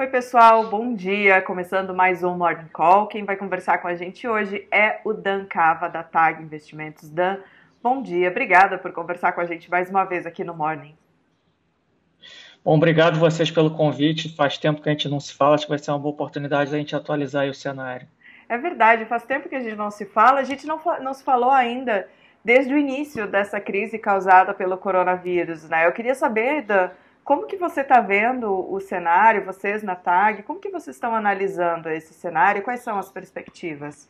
Oi, pessoal, bom dia. Começando mais um Morning Call. Quem vai conversar com a gente hoje é o Dan Cava, da TAG Investimentos. Dan, bom dia. Obrigada por conversar com a gente mais uma vez aqui no Morning. Bom, obrigado vocês pelo convite. Faz tempo que a gente não se fala, acho que vai ser uma boa oportunidade da gente atualizar o cenário. É verdade, faz tempo que a gente não se fala. A gente não, não se falou ainda desde o início dessa crise causada pelo coronavírus, né? Eu queria saber, Dan, como que você está vendo o cenário, vocês na TAG, como que vocês estão analisando esse cenário? Quais são as perspectivas?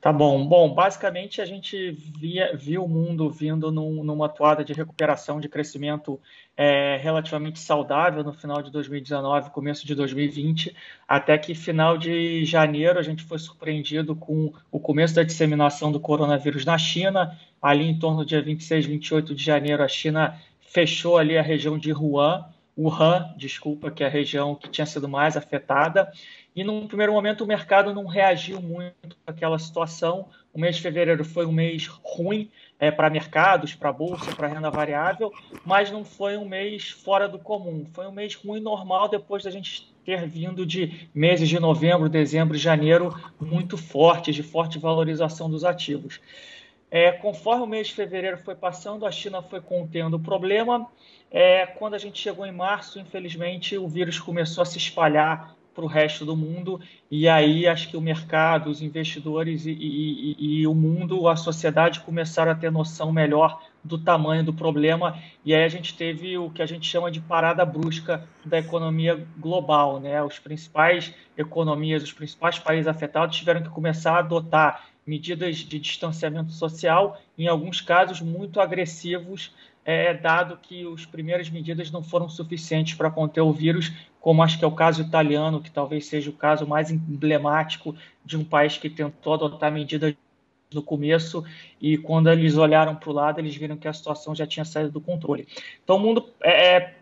Tá bom. Bom, basicamente a gente via, viu o mundo vindo num, numa atuada de recuperação de crescimento é, relativamente saudável no final de 2019, começo de 2020, até que final de janeiro a gente foi surpreendido com o começo da disseminação do coronavírus na China. Ali em torno do dia 26, 28 de janeiro, a China fechou ali a região de Wuhan, Wuhan, desculpa, que é a região que tinha sido mais afetada. E num primeiro momento o mercado não reagiu muito àquela situação. O mês de fevereiro foi um mês ruim é, para mercados, para bolsa, para renda variável, mas não foi um mês fora do comum. Foi um mês ruim normal depois da gente ter vindo de meses de novembro, dezembro e janeiro muito fortes, de forte valorização dos ativos. É, conforme o mês de fevereiro foi passando, a China foi contendo o problema. É, quando a gente chegou em março, infelizmente, o vírus começou a se espalhar para o resto do mundo, e aí acho que o mercado, os investidores e, e, e, e, o mundo, a sociedade começaram a ter noção melhor do tamanho do problema, e aí a gente teve o que a gente chama de parada brusca da economia global. Né? Os principais economias, os principais países afetados tiveram que começar a adotar medidas de distanciamento social, em alguns casos muito agressivos, é, dado que as primeiras medidas não foram suficientes para conter o vírus, como acho que é o caso italiano, que talvez seja o caso mais emblemático de um país que tentou adotar medidas no começo e quando eles olharam para o lado, eles viram que a situação já tinha saído do controle. Então o mundo é, é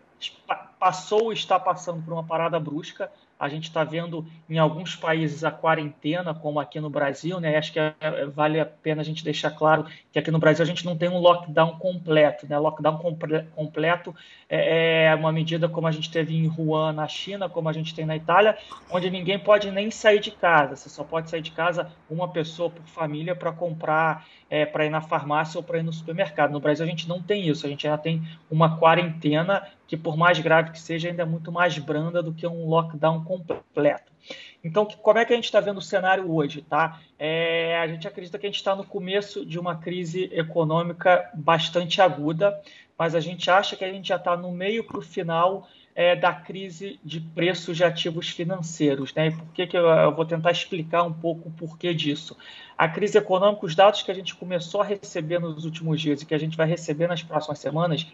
passou está passando por uma parada brusca, a gente está vendo em alguns países a quarentena, como aqui no Brasil, né? Acho que é, é, vale a pena a gente deixar claro que aqui no Brasil a gente não tem um lockdown completo, né? Lockdown comple completo é, é uma medida como a gente teve em Wuhan, na China, como a gente tem na Itália, onde ninguém pode nem sair de casa. Você só pode sair de casa uma pessoa por família para comprar, é, para ir na farmácia ou para ir no supermercado. No Brasil a gente não tem isso. A gente já tem uma quarentena que, por mais grave que seja, ainda é muito mais branda do que um lockdown completo. Então, como é que a gente está vendo o cenário hoje? Tá? É, a gente acredita que a gente está no começo de uma crise econômica bastante aguda, mas a gente acha que a gente já está no meio para o final é, da crise de preços de ativos financeiros. Né? E por que, que eu, eu vou tentar explicar um pouco o porquê disso? A crise econômica, os dados que a gente começou a receber nos últimos dias e que a gente vai receber nas próximas semanas,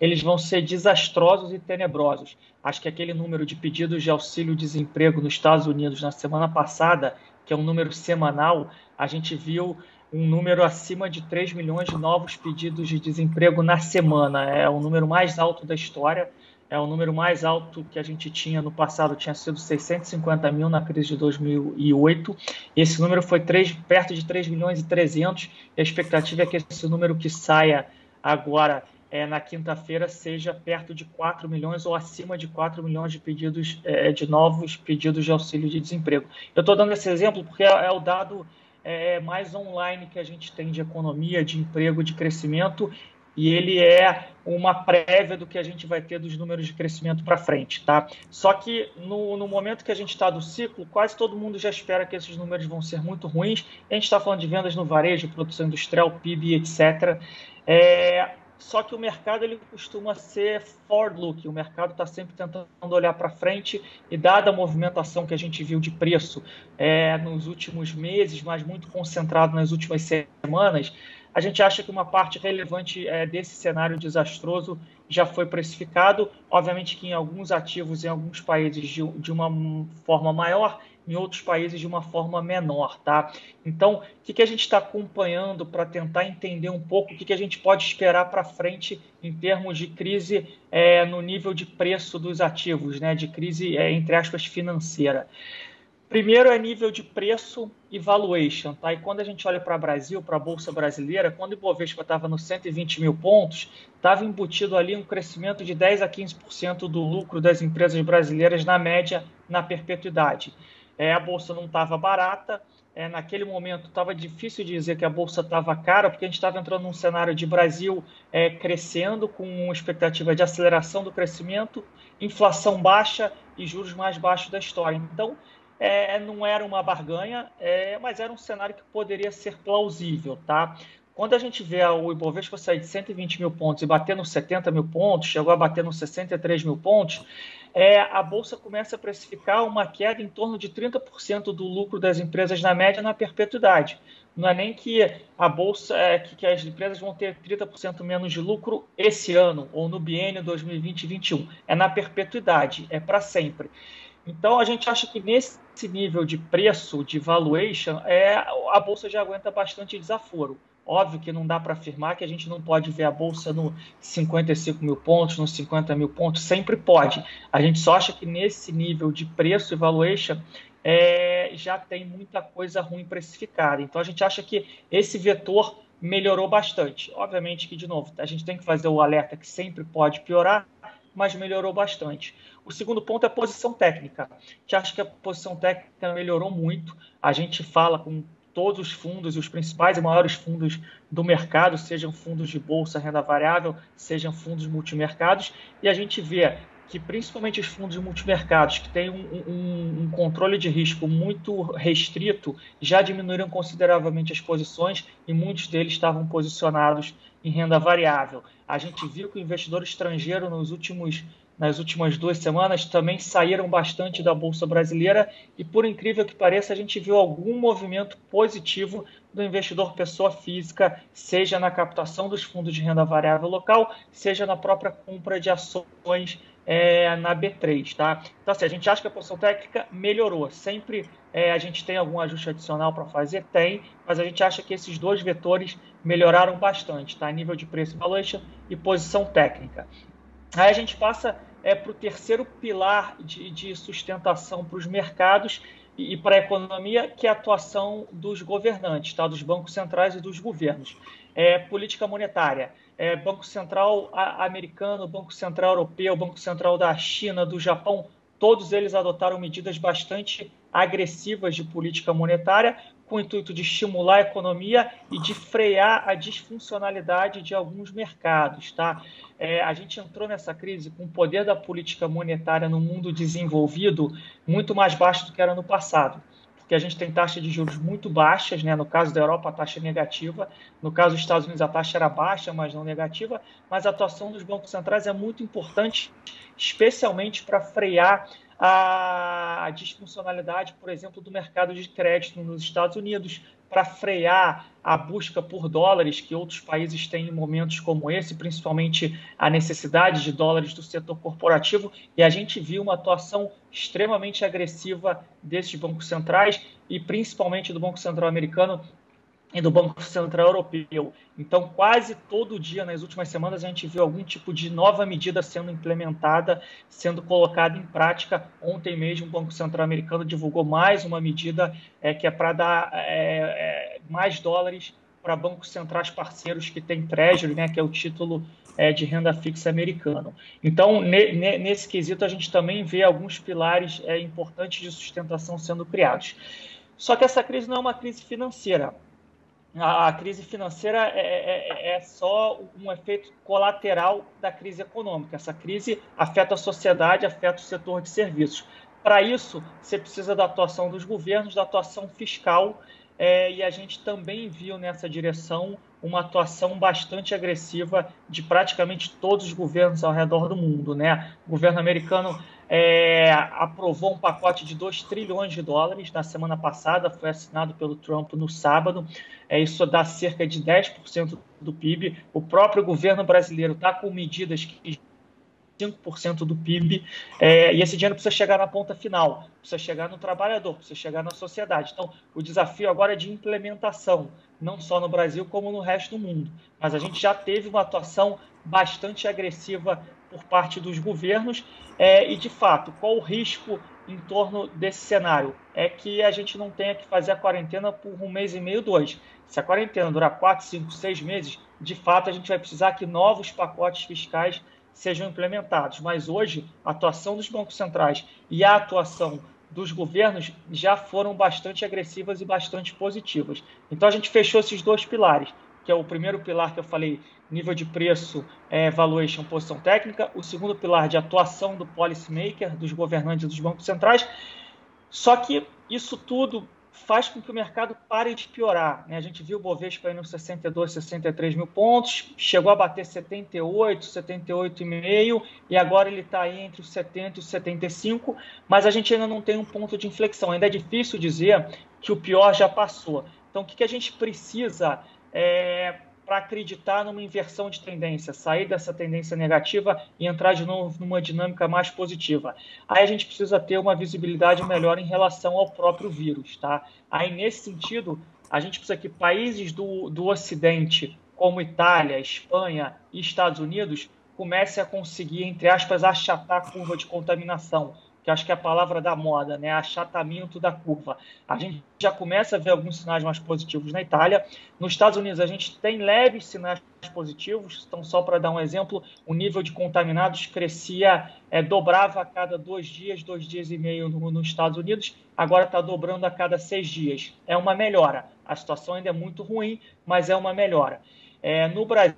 eles vão ser desastrosos e tenebrosos. Acho que aquele número de pedidos de auxílio-desemprego nos Estados Unidos na semana passada, que é um número semanal, a gente viu um número acima de 3 milhões de novos pedidos de desemprego na semana. É o número mais alto da história é o número mais alto que a gente tinha no passado, tinha sido 650 mil na crise de 2008. Esse número foi 3, perto de 3 milhões e 300, e a expectativa é que esse número que saia agora é, na quinta-feira seja perto de 4 milhões ou acima de 4 milhões de pedidos é, de novos pedidos de auxílio de desemprego. Eu estou dando esse exemplo porque é, é o dado é, mais online que a gente tem de economia, de emprego, de crescimento, e ele é uma prévia do que a gente vai ter dos números de crescimento para frente, tá? Só que no, no momento que a gente está do ciclo, quase todo mundo já espera que esses números vão ser muito ruins. A gente está falando de vendas no varejo, produção industrial, PIB, etc. É, só que o mercado ele costuma ser forward-looking, o mercado está sempre tentando olhar para frente e dada a movimentação que a gente viu de preço é, nos últimos meses, mas muito concentrado nas últimas semanas, a gente acha que uma parte relevante é, desse cenário desastroso já foi precificado. Obviamente que em alguns ativos, em alguns países, de, de uma forma maior, em outros países de uma forma menor, tá? Então, o que, que a gente está acompanhando para tentar entender um pouco o que, que a gente pode esperar para frente em termos de crise é, no nível de preço dos ativos, né? De crise, é, entre aspas, financeira. Primeiro é nível de preço e valuation. Tá? E quando a gente olha para o Brasil, para a Bolsa Brasileira, quando o Ibovespa estava nos 120 mil pontos, estava embutido ali um crescimento de 10 a 15% do lucro das empresas brasileiras na média, na perpetuidade. É, a Bolsa não estava barata, é, naquele momento estava difícil dizer que a bolsa estava cara, porque a gente estava entrando num cenário de Brasil é, crescendo, com expectativa de aceleração do crescimento, inflação baixa e juros mais baixos da história. Então, é, não era uma barganha, é, mas era um cenário que poderia ser plausível, tá? Quando a gente vê o Ibovespa sair de 120 mil pontos e bater nos 70 mil pontos, chegou a bater nos 63 mil pontos, é, a Bolsa começa a precificar uma queda em torno de 30% do lucro das empresas na média na perpetuidade. Não é nem que a Bolsa, é, que, que as empresas vão ter 30% menos de lucro esse ano ou no biênio 2020-2021. É na perpetuidade, é para sempre. Então a gente acha que nesse nível de preço, de valuation, é, a bolsa já aguenta bastante desaforo. Óbvio que não dá para afirmar que a gente não pode ver a bolsa no 55 mil pontos, nos 50 mil pontos, sempre pode. A gente só acha que nesse nível de preço e valuation é, já tem muita coisa ruim precificada. Então a gente acha que esse vetor melhorou bastante. Obviamente que, de novo, a gente tem que fazer o alerta que sempre pode piorar, mas melhorou bastante. O segundo ponto é a posição técnica, que acho que a posição técnica melhorou muito. A gente fala com todos os fundos, os principais e maiores fundos do mercado, sejam fundos de bolsa, renda variável, sejam fundos multimercados, e a gente vê que principalmente os fundos multimercados, que têm um, um, um, controle de risco muito restrito, já diminuíram consideravelmente as posições e muitos deles estavam posicionados em renda variável. A gente viu que o investidor estrangeiro nos últimos nas últimas duas semanas também saíram bastante da Bolsa Brasileira e, por incrível que pareça, a gente viu algum movimento positivo do investidor pessoa física, seja na captação dos fundos de renda variável local, seja na própria compra de ações é, na B3. Tá? Então, assim, a gente acha que a posição técnica melhorou. Sempre é, a gente tem algum ajuste adicional para fazer? Tem, mas a gente acha que esses dois vetores melhoraram bastante, tá? nível de preço valuation e posição técnica. Aí a gente passa é, para o terceiro pilar de, de sustentação para os mercados e, para a economia, que é a atuação dos governantes, tá? dos bancos centrais e dos governos. É, política monetária. É, Banco Central americano, Banco Central europeu, Banco Central da China, do Japão, todos eles adotaram medidas bastante agressivas de política monetária com o intuito de estimular a economia e de frear a disfuncionalidade de alguns mercados. Tá? É, a gente entrou nessa crise com o poder da política monetária no mundo desenvolvido muito mais baixo do que era no passado. Porque a gente tem taxa de juros muito baixas, né? no caso da Europa, a taxa é negativa, no caso dos Estados Unidos, a taxa era baixa, mas não negativa, mas a atuação dos bancos centrais é muito importante, especialmente para frear a disfuncionalidade, por exemplo, do mercado de crédito nos Estados Unidos, para frear a busca por dólares que outros países têm em momentos como esse, principalmente a necessidade de dólares do setor corporativo. E a gente viu uma atuação extremamente agressiva desses bancos centrais e principalmente do Banco Central americano e do Banco Central Europeu. Então, quase todo dia nas últimas semanas a gente viu algum tipo de nova medida sendo implementada, sendo colocada em prática. Ontem mesmo o Banco Central Americano divulgou mais uma medida é, que é para dar é, é, mais dólares para bancos centrais parceiros que têm Treasury, né, que é o título é, de renda fixa americano. Então, ne, ne, nesse quesito, a gente também vê alguns pilares é, importantes de sustentação sendo criados. Só que essa crise não é uma crise financeira a, a crise financeira é, é, é, é, só um efeito colateral da crise econômica. Essa crise afeta a sociedade, afeta o setor de serviços. Para isso, você precisa da atuação dos governos, da atuação fiscal, é, e a gente também viu nessa direção uma atuação bastante agressiva de praticamente todos os governos ao redor do mundo. Né? O governo americano é, aprovou um pacote de 2 trilhões de dólares na semana passada, foi assinado pelo Trump no sábado. É, isso dá cerca de 10% do PIB. O próprio governo brasileiro está com medidas que 5% do PIB, é, e esse dinheiro precisa chegar na ponta final, precisa chegar no trabalhador, precisa chegar na sociedade. Então, o desafio agora é de implementação, não só no Brasil, como no resto do mundo. Mas a gente já teve uma atuação bastante agressiva por parte dos governos, é, e de fato, qual o risco em torno desse cenário é que a gente não tenha que fazer a quarentena por um mês e meio, dois. Se a quarentena durar quatro, cinco, seis meses, de fato a gente vai precisar que novos pacotes fiscais sejam implementados. Mas hoje, a atuação dos bancos centrais e a atuação dos governos já foram bastante agressivas e bastante positivas. Então a gente fechou esses dois pilares, que é o primeiro pilar que eu falei, nível de preço, é, valuation, posição técnica, o segundo pilar de atuação do policymaker, dos governantes dos bancos centrais. Só que isso tudo faz com que o mercado pare de piorar. Né? A gente viu o Bovespa indo 62, 63 mil pontos, chegou a bater 78, 78,5 e agora ele está aí entre os 70 e os 75, mas a gente ainda não tem um ponto de inflexão. Ainda é difícil dizer que o pior já passou. Então, o que, que a gente precisa é, para acreditar numa inversão de tendência, sair dessa tendência negativa e entrar de novo numa dinâmica mais positiva. Aí a gente precisa ter uma visibilidade melhor em relação ao próprio vírus, tá? Aí nesse sentido, a gente precisa que países do, do Ocidente, como Itália, Espanha e Estados Unidos, comecem a conseguir, entre aspas, achatar a curva de contaminação que acho que é a palavra da moda, né? Achatamento da curva. A gente já começa a ver alguns sinais mais positivos na Itália. Nos Estados Unidos, a gente tem leves sinais positivos. Então, só para dar um exemplo, o nível de contaminados crescia, é, dobrava a cada dois dias, dois dias e meio no, nos Estados Unidos. Agora está dobrando a cada seis dias. É uma melhora. A situação ainda é muito ruim, mas é uma melhora. É, no Brasil,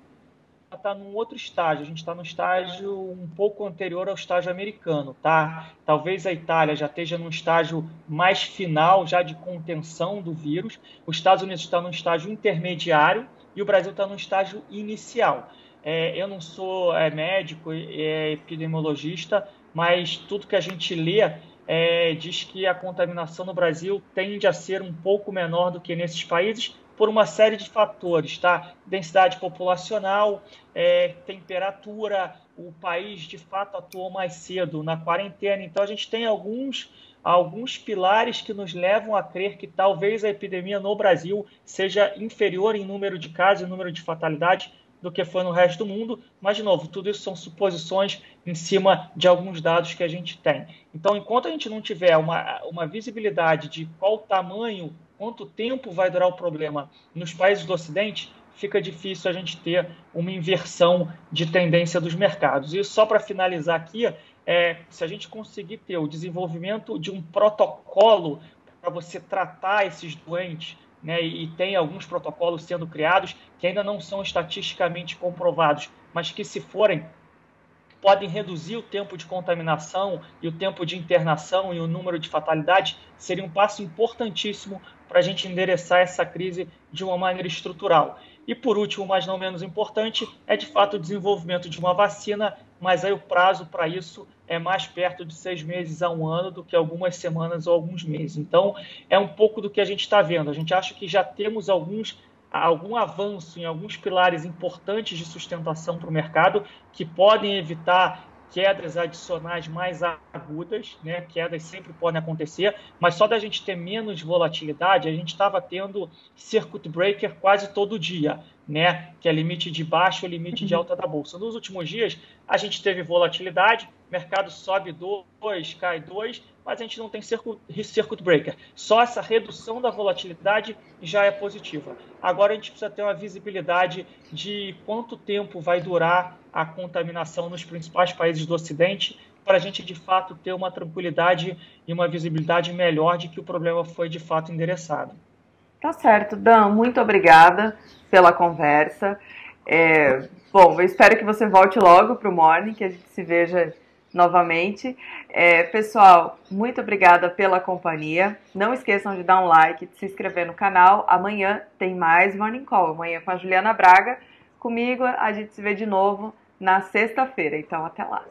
está num outro estágio. A gente está no estágio um pouco anterior ao estágio americano, tá? Talvez a Itália já esteja num estágio mais final, já de contenção do vírus. Os Estados Unidos está num estágio intermediário e o Brasil está num estágio inicial. É, eu não sou é, médico, é epidemiologista, mas tudo que a gente lê é, diz que a contaminação no Brasil tende a ser um pouco menor do que nesses países, por uma série de fatores, tá? Densidade populacional, é, temperatura, o país de fato atuou mais cedo na quarentena, então a gente tem alguns alguns pilares que nos levam a crer que talvez a epidemia no Brasil seja inferior em número de casos e número de fatalidades do que foi no resto do mundo, mas de novo, tudo isso são suposições em cima de alguns dados que a gente tem. Então, enquanto a gente não tiver uma, uma visibilidade de qual tamanho quanto tempo vai durar o problema nos países do Ocidente, fica difícil a gente ter uma inversão de tendência dos mercados. E só para finalizar aqui, é, se a gente conseguir ter o desenvolvimento de um protocolo para você tratar esses doentes, né, e tem alguns protocolos sendo criados que ainda não são estatisticamente comprovados, mas que se forem podem reduzir o tempo de contaminação e o tempo de internação e o número de fatalidades, seria um passo importantíssimo para a gente endereçar essa crise de uma maneira estrutural. E por último, mas não menos importante, é de fato o desenvolvimento de uma vacina, mas aí o prazo para isso é mais perto de seis meses a um ano do que algumas semanas ou alguns meses. Então, é um pouco do que a gente está vendo. A gente acha que já temos alguns algum avanço em alguns pilares importantes de sustentação para o mercado que podem evitar quedas adicionais mais agudas, né? Quedas sempre podem acontecer, mas só da gente ter menos volatilidade, a gente estava tendo circuit breaker quase todo dia, né? Que é limite de baixo, limite de uhum. alta da bolsa. Nos últimos dias, a gente teve volatilidade, mercado sobe 2, cai 2, mas a gente não tem circuit, breaker. Só essa redução da volatilidade já é positiva. Agora a gente precisa ter uma visibilidade de quanto tempo vai durar a contaminação nos principais países do Ocidente para a gente de fato ter uma tranquilidade e uma visibilidade melhor de que o problema foi de fato endereçado. Tá certo, Dan, muito obrigada pela conversa. É, bom, eu espero que você volte logo para o Morning, que a gente se veja novamente. É, pessoal, muito obrigada pela companhia. Não esqueçam de dar um like, de se inscrever no canal. Amanhã tem mais Morning Call. Amanhã com a Juliana Braga. Comigo, a gente se vê de novo na sexta-feira. Então, até lá.